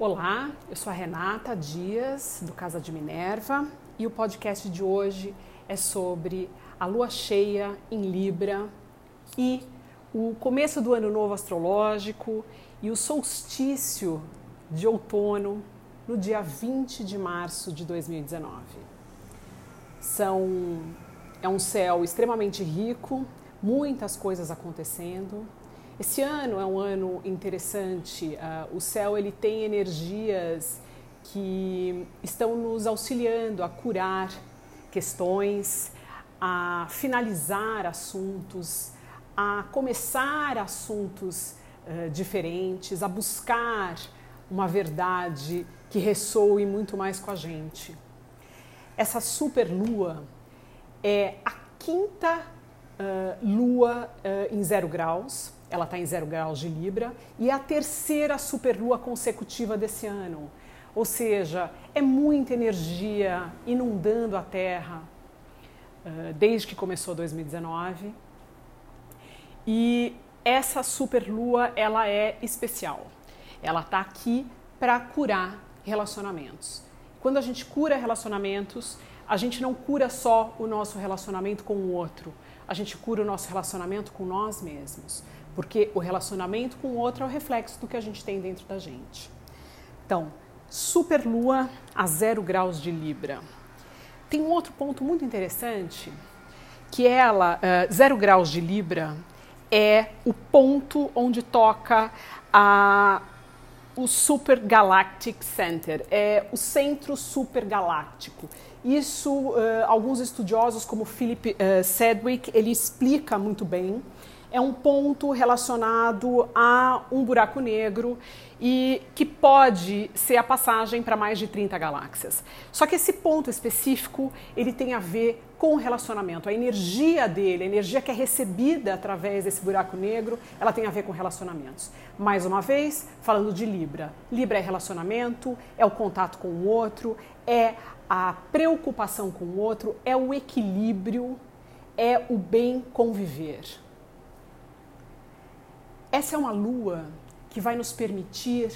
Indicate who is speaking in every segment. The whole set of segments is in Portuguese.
Speaker 1: Olá, eu sou a Renata Dias, do Casa de Minerva, e o podcast de hoje é sobre a lua cheia em Libra e o começo do ano novo astrológico e o solstício de outono no dia 20 de março de 2019. São, é um céu extremamente rico, muitas coisas acontecendo esse ano é um ano interessante. Uh, o céu ele tem energias que estão nos auxiliando a curar questões, a finalizar assuntos, a começar assuntos uh, diferentes, a buscar uma verdade que ressoe muito mais com a gente. Essa super lua é a quinta uh, lua em zero graus ela está em zero graus de Libra, e é a terceira superlua consecutiva desse ano. Ou seja, é muita energia inundando a Terra uh, desde que começou 2019. E essa superlua, ela é especial. Ela está aqui para curar relacionamentos. Quando a gente cura relacionamentos, a gente não cura só o nosso relacionamento com o outro, a gente cura o nosso relacionamento com nós mesmos porque o relacionamento com o outro é o reflexo do que a gente tem dentro da gente. Então, superlua a zero graus de Libra. Tem um outro ponto muito interessante, que ela, uh, zero graus de Libra, é o ponto onde toca a, o Super Galactic Center, é o centro supergaláctico. Isso, uh, alguns estudiosos como Philip uh, Sedgwick, ele explica muito bem é um ponto relacionado a um buraco negro e que pode ser a passagem para mais de 30 galáxias. Só que esse ponto específico, ele tem a ver com o relacionamento. A energia dele, a energia que é recebida através desse buraco negro, ela tem a ver com relacionamentos. Mais uma vez, falando de Libra. Libra é relacionamento, é o contato com o outro, é a preocupação com o outro, é o equilíbrio, é o bem conviver. Essa é uma lua que vai nos permitir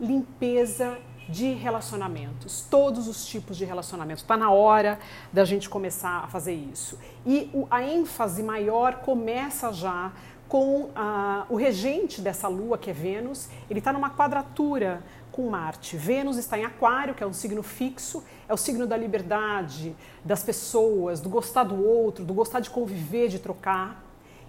Speaker 1: limpeza de relacionamentos, todos os tipos de relacionamentos. Está na hora da gente começar a fazer isso. E a ênfase maior começa já com a, o regente dessa lua, que é Vênus. Ele está numa quadratura com Marte. Vênus está em Aquário, que é um signo fixo, é o signo da liberdade, das pessoas, do gostar do outro, do gostar de conviver, de trocar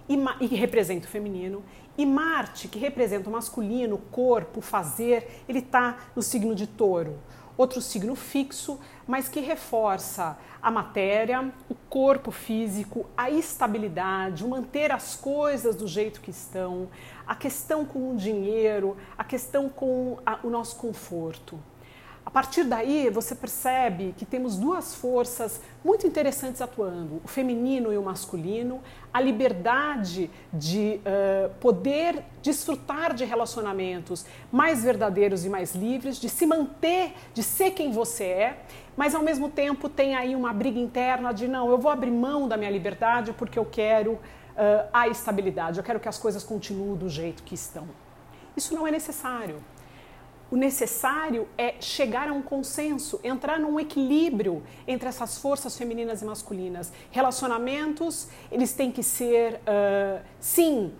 Speaker 1: e, e representa o feminino. E Marte, que representa o masculino, corpo, fazer, ele está no signo de touro. Outro signo fixo, mas que reforça a matéria, o corpo físico, a estabilidade, o manter as coisas do jeito que estão, a questão com o dinheiro, a questão com a, o nosso conforto. A partir daí, você percebe que temos duas forças muito interessantes atuando: o feminino e o masculino, a liberdade de uh, poder desfrutar de relacionamentos mais verdadeiros e mais livres, de se manter, de ser quem você é, mas ao mesmo tempo tem aí uma briga interna de não, eu vou abrir mão da minha liberdade porque eu quero uh, a estabilidade, eu quero que as coisas continuem do jeito que estão. Isso não é necessário. O necessário é chegar a um consenso, entrar num equilíbrio entre essas forças femininas e masculinas. Relacionamentos, eles têm que ser, uh, sim,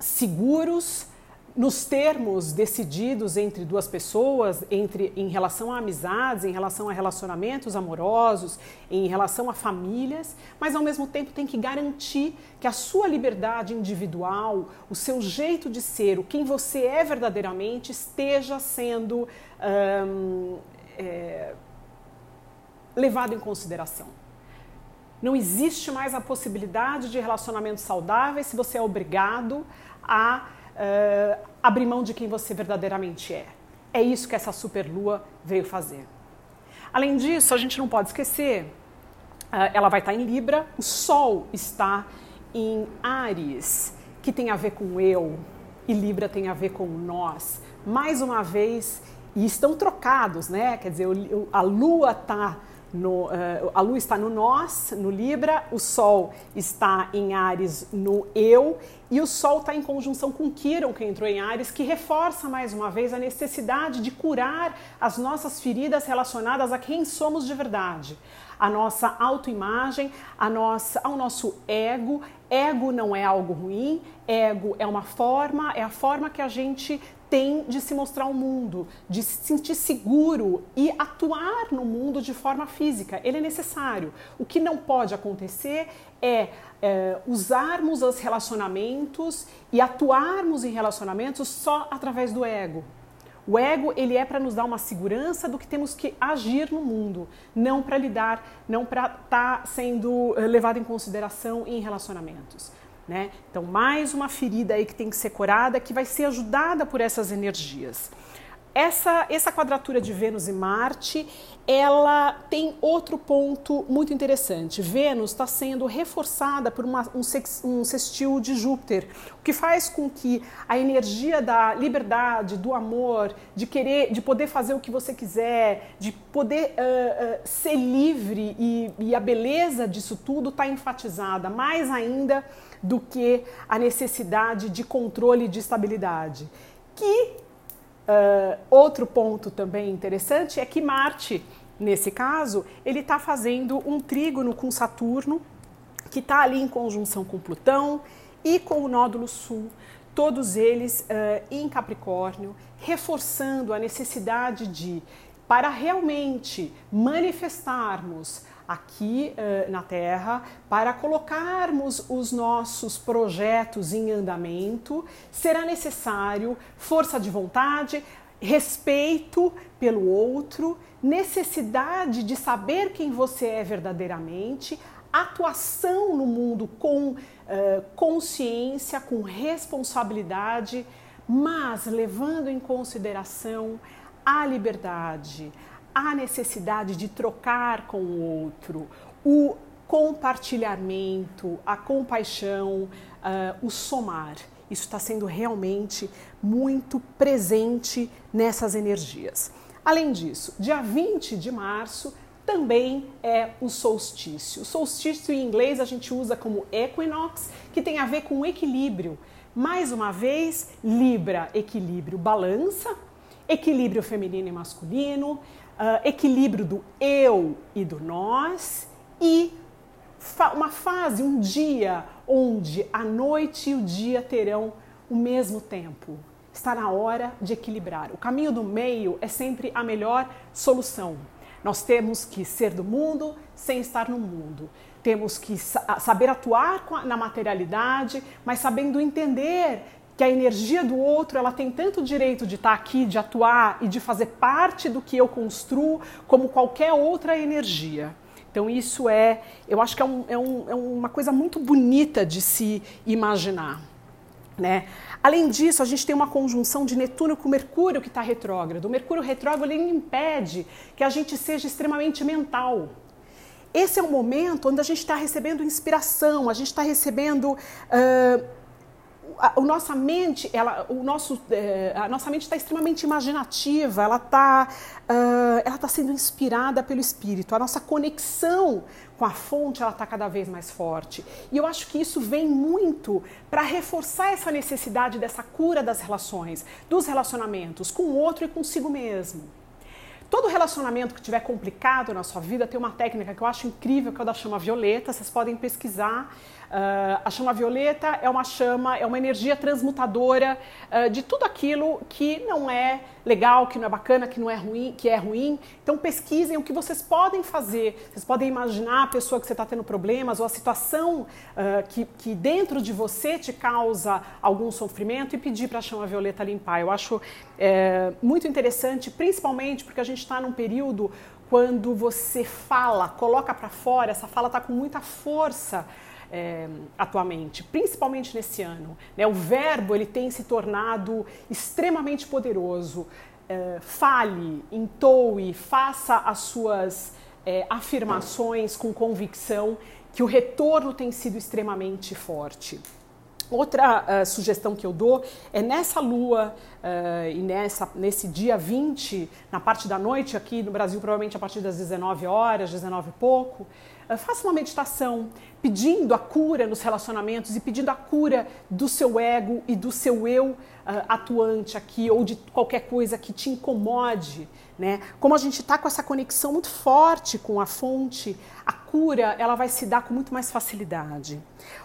Speaker 1: seguros, nos termos decididos entre duas pessoas, entre em relação a amizades, em relação a relacionamentos amorosos, em relação a famílias, mas ao mesmo tempo tem que garantir que a sua liberdade individual, o seu jeito de ser, o quem você é verdadeiramente, esteja sendo é, levado em consideração. Não existe mais a possibilidade de relacionamentos saudáveis se você é obrigado a uh, abrir mão de quem você verdadeiramente é. É isso que essa superlua veio fazer. Além disso, a gente não pode esquecer, uh, ela vai estar em Libra, o Sol está em Ares, que tem a ver com eu, e Libra tem a ver com nós. Mais uma vez, e estão trocados, né? Quer dizer, a Lua está no, uh, a Lua está no nós, no Libra, o Sol está em Ares, no eu, e o Sol está em conjunção com Quiron, que entrou em Ares, que reforça mais uma vez a necessidade de curar as nossas feridas relacionadas a quem somos de verdade. A nossa autoimagem, a nossa, ao nosso ego. Ego não é algo ruim, ego é uma forma, é a forma que a gente tem de se mostrar ao mundo, de se sentir seguro e atuar no mundo de forma física. Ele é necessário. O que não pode acontecer é, é usarmos os relacionamentos e atuarmos em relacionamentos só através do ego. O ego ele é para nos dar uma segurança do que temos que agir no mundo, não para lidar, não para estar tá sendo eh, levado em consideração em relacionamentos. Né? Então, mais uma ferida aí que tem que ser curada, que vai ser ajudada por essas energias. Essa, essa quadratura de Vênus e Marte, ela tem outro ponto muito interessante. Vênus está sendo reforçada por uma, um, sex, um sextil de Júpiter, o que faz com que a energia da liberdade, do amor, de querer, de poder fazer o que você quiser, de poder uh, uh, ser livre e, e a beleza disso tudo está enfatizada mais ainda do que a necessidade de controle e de estabilidade. Que uh, outro ponto também interessante é que Marte, nesse caso, ele está fazendo um trígono com Saturno, que está ali em conjunção com Plutão e com o nódulo sul, todos eles uh, em Capricórnio, reforçando a necessidade de, para realmente manifestarmos aqui uh, na Terra para colocarmos os nossos projetos em andamento, será necessário força de vontade, respeito pelo outro, necessidade de saber quem você é verdadeiramente, atuação no mundo com uh, consciência, com responsabilidade, mas levando em consideração a liberdade, a necessidade de trocar com o outro, o compartilhamento, a compaixão, uh, o somar. Isso está sendo realmente muito presente nessas energias. Além disso, dia 20 de março também é o solstício. O solstício em inglês a gente usa como equinox, que tem a ver com equilíbrio. Mais uma vez, Libra, equilíbrio, balança, equilíbrio feminino e masculino, uh, equilíbrio do eu e do nós e fa uma fase, um dia onde a noite e o dia terão o mesmo tempo. Está na hora de equilibrar. O caminho do meio é sempre a melhor solução. Nós temos que ser do mundo sem estar no mundo. Temos que saber atuar na materialidade, mas sabendo entender que a energia do outro ela tem tanto direito de estar aqui, de atuar e de fazer parte do que eu construo, como qualquer outra energia. Então isso é, eu acho que é, um, é, um, é uma coisa muito bonita de se imaginar. Né? Além disso, a gente tem uma conjunção de Netuno com Mercúrio que está retrógrado. O Mercúrio retrógrado ele impede que a gente seja extremamente mental. Esse é um momento onde a gente está recebendo inspiração, a gente está recebendo uh, a, a, nossa mente, ela, o nosso, é, a nossa mente está extremamente imaginativa, ela está uh, ela tá sendo inspirada pelo espírito. A nossa conexão com a fonte ela está cada vez mais forte. E eu acho que isso vem muito para reforçar essa necessidade dessa cura das relações, dos relacionamentos com o outro e consigo mesmo. Todo relacionamento que tiver complicado na sua vida tem uma técnica que eu acho incrível, que é o da chama violeta. Vocês podem pesquisar. Uh, a chama violeta é uma chama, é uma energia transmutadora uh, de tudo aquilo que não é legal, que não é bacana, que não é ruim, que é ruim. Então pesquisem o que vocês podem fazer. Vocês podem imaginar a pessoa que você está tendo problemas ou a situação uh, que, que dentro de você te causa algum sofrimento e pedir para a chama violeta limpar. Eu acho é, muito interessante, principalmente porque a gente está num período quando você fala, coloca para fora, essa fala está com muita força é, atualmente, principalmente nesse ano. Né? O verbo ele tem se tornado extremamente poderoso. É, fale, entoe, faça as suas é, afirmações com convicção que o retorno tem sido extremamente forte. Outra uh, sugestão que eu dou é nessa lua uh, e nessa, nesse dia 20, na parte da noite, aqui no Brasil, provavelmente a partir das 19 horas, 19 e pouco, uh, faça uma meditação pedindo a cura nos relacionamentos e pedindo a cura do seu ego e do seu eu atuante aqui ou de qualquer coisa que te incomode. Né? Como a gente está com essa conexão muito forte com a fonte, a cura ela vai se dar com muito mais facilidade.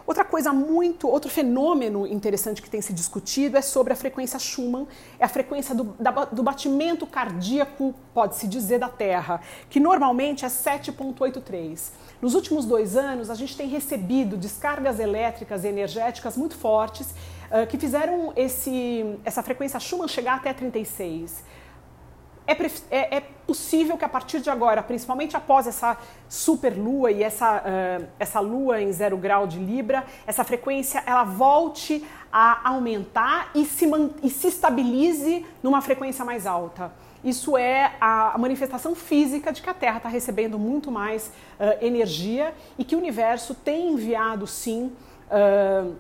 Speaker 1: Outra coisa muito, outro fenômeno interessante que tem se discutido é sobre a frequência Schumann, é a frequência do, da, do batimento cardíaco, pode-se dizer, da Terra, que normalmente é 7,83. Nos últimos dois anos, a gente tem recebido descargas elétricas e energéticas muito fortes uh, que fizeram esse, essa frequência Schumann chegar até 36 é, é, é, possível que a partir de agora, principalmente após essa super lua e essa, uh, essa lua em zero grau de Libra, essa frequência ela volte a aumentar e se, e se estabilize numa frequência mais alta. Isso é a manifestação física de que a Terra está recebendo muito mais uh, energia e que o universo tem enviado sim. Uh,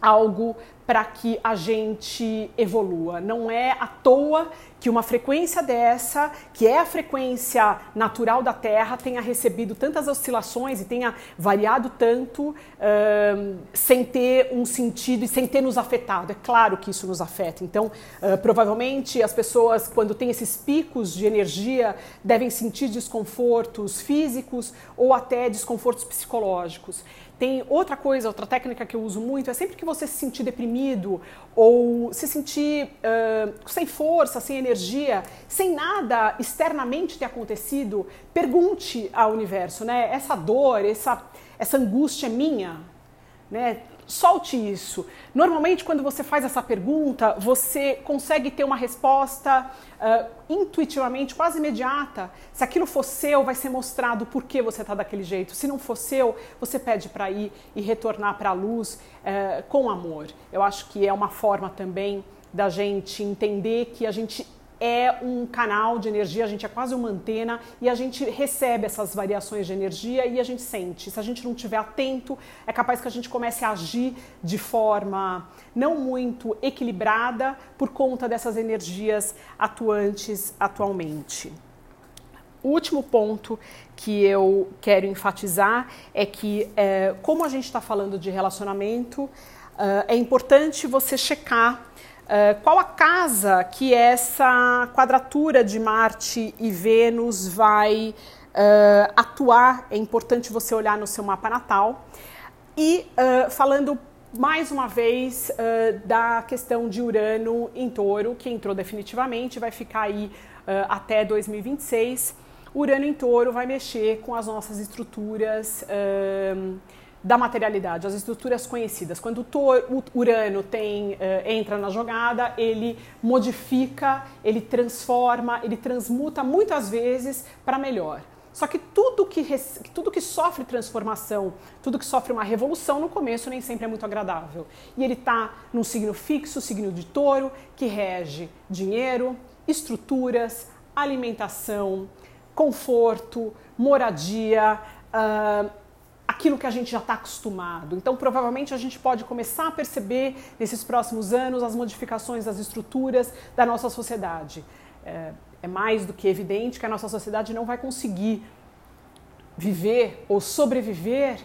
Speaker 1: algo para que a gente evolua. Não é à toa que uma frequência dessa, que é a frequência natural da Terra, tenha recebido tantas oscilações e tenha variado tanto uh, sem ter um sentido e sem ter nos afetado. É claro que isso nos afeta. Então, uh, provavelmente as pessoas, quando têm esses picos de energia, devem sentir desconfortos físicos ou até desconfortos psicológicos. Tem outra coisa, outra técnica que eu uso muito, é sempre que você se sentir deprimido ou se sentir uh, sem força, sem energia, sem nada externamente ter acontecido, pergunte ao universo, né? Essa dor, essa, essa angústia é minha? Né? solte isso. Normalmente, quando você faz essa pergunta, você consegue ter uma resposta uh, intuitivamente, quase imediata. Se aquilo for seu, vai ser mostrado por que você está daquele jeito. Se não for seu, você pede para ir e retornar para a luz uh, com amor. Eu acho que é uma forma também da gente entender que a gente é um canal de energia, a gente é quase uma antena e a gente recebe essas variações de energia e a gente sente. Se a gente não estiver atento, é capaz que a gente comece a agir de forma não muito equilibrada por conta dessas energias atuantes atualmente. O último ponto que eu quero enfatizar é que, é, como a gente está falando de relacionamento, é importante você checar eh, qual a casa que essa quadratura de Marte e Vênus vai uh, atuar? É importante você olhar no seu mapa natal. E uh, falando mais uma vez da questão de Urano em touro, que entrou definitivamente, vai ficar aí até 2026. Urano em touro vai mexer com as nossas estruturas da materialidade, as estruturas conhecidas. Quando o Urano tem, uh, entra na jogada, ele modifica, ele transforma, ele transmuta muitas vezes para melhor. Só que tudo que, tudo que sofre transformação, tudo que sofre uma revolução no começo nem sempre é muito agradável. E ele está num signo fixo, signo de touro, que rege dinheiro, estruturas, alimentação, conforto, moradia, uh, aquilo que a gente já está acostumado. Então, provavelmente, a gente pode começar a perceber nesses próximos anos as modificações das estruturas da nossa sociedade. É, é mais do que evidente que a nossa sociedade não vai conseguir viver ou sobreviver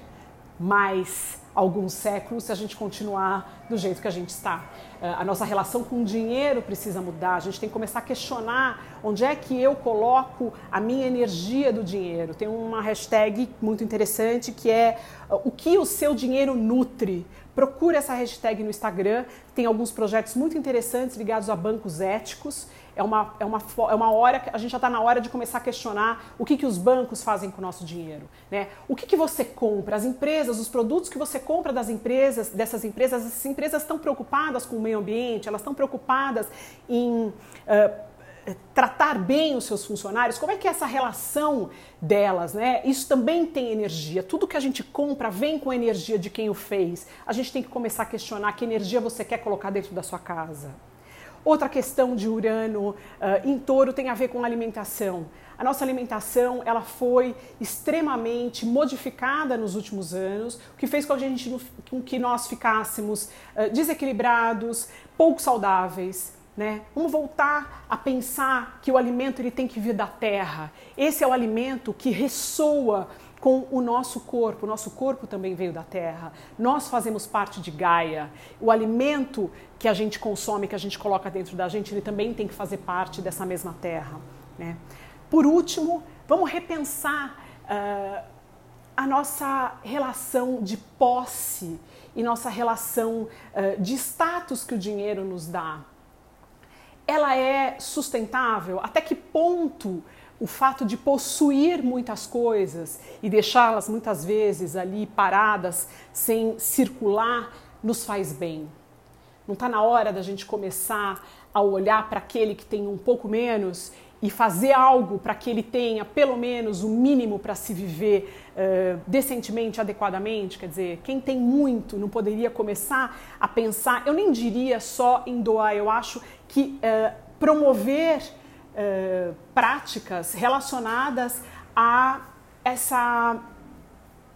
Speaker 1: mais alguns séculos se a gente continuar do jeito que a gente está. Eh, a nossa relação com o dinheiro precisa mudar, a gente tem que começar a questionar onde é que eu coloco a minha energia do dinheiro. Tem uma hashtag muito interessante que é eh, o que o seu dinheiro nutre. Procure essa hashtag no Instagram, tem alguns projetos muito interessantes ligados a bancos éticos é uma, é uma, é uma hora que a gente já está na hora de começar a questionar o que, que os bancos fazem com o nosso dinheiro. Né? O que, que você compra? As empresas, os produtos que você compra das empresas, dessas empresas, essas empresas estão preocupadas com o meio ambiente, elas estão preocupadas em. Uh, tratar bem os seus funcionários, como é que é essa relação delas, né? Isso também tem energia. Tudo que a gente compra vem com a energia de quem o fez. A gente tem que começar a questionar que energia você quer colocar dentro da sua casa. Outra questão de Urano uh, em touro tem a ver com alimentação. A nossa alimentação ela foi extremamente modificada nos últimos anos, o que fez com, a gente, com que nós ficássemos uh, desequilibrados, pouco saudáveis. Né? Vamos voltar a pensar que o alimento ele tem que vir da terra. Esse é o alimento que ressoa com o nosso corpo. O nosso corpo também veio da terra. Nós fazemos parte de Gaia. O alimento que a gente consome, que a gente coloca dentro da gente, ele também tem que fazer parte dessa mesma terra. Né? Por último, vamos repensar uh, a nossa relação de posse e nossa relação uh, de status que o dinheiro nos dá. Ela é sustentável? Até que ponto o fato de possuir muitas coisas e deixá-las muitas vezes ali paradas, sem circular, nos faz bem? Não está na hora da gente começar a olhar para aquele que tem um pouco menos e fazer algo para que ele tenha pelo menos o mínimo para se viver uh, decentemente, adequadamente? Quer dizer, quem tem muito não poderia começar a pensar, eu nem diria só em doar, eu acho que uh, promover uh, práticas relacionadas a essa,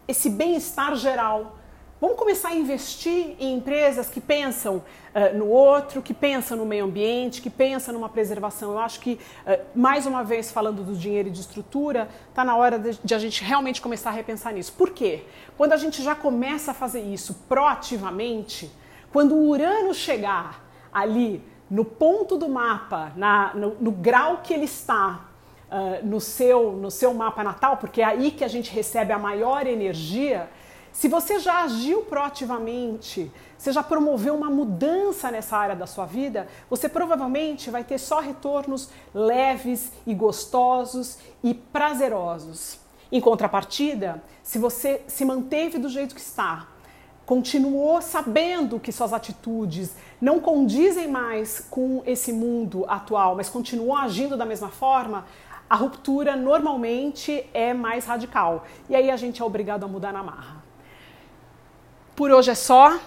Speaker 1: esse bem-estar geral Vamos começar a investir em empresas que pensam uh, no outro, que pensam no meio ambiente, que pensam numa preservação. Eu acho que, uh, mais uma vez, falando do dinheiro e de estrutura, está na hora de, de, a gente realmente começar a repensar nisso. Por quê? Quando a gente já começa a fazer isso proativamente, quando o Urano chegar ali no ponto do mapa, na, no, no grau que ele está uh, no, seu, no seu mapa natal, porque é aí que a gente recebe a maior energia se você já agiu proativamente, você já promoveu uma mudança nessa área da sua vida, você provavelmente vai ter só retornos leves e gostosos e prazerosos. Em contrapartida, se você se manteve do jeito que está, continuou sabendo que suas atitudes não condizem mais com esse mundo atual, mas continuou agindo da mesma forma, a ruptura normalmente é mais radical. E aí a gente é obrigado a mudar na marra. Por hoje é só.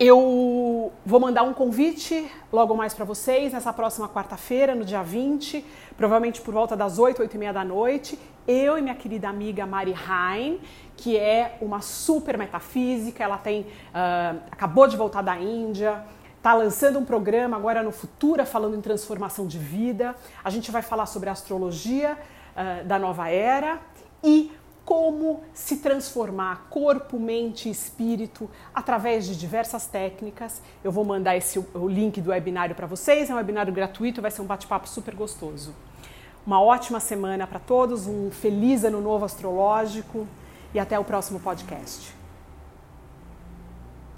Speaker 1: Eu vou mandar um convite logo mais para vocês nessa próxima quarta-feira, no dia 20, provavelmente por volta das 8, 8 e meia da noite. Eu e minha querida amiga Mari Hein, que é uma super metafísica, ela tem uh, acabou de voltar da Índia, está lançando um programa agora no Futura falando em transformação de vida. A gente vai falar sobre a astrologia uh, da nova era e como se transformar corpo, mente e espírito através de diversas técnicas. Eu vou mandar esse, o link do webinário para vocês, é um webinário gratuito, vai ser um bate-papo super gostoso. Uma ótima semana para todos, um feliz ano novo astrológico e até o próximo podcast.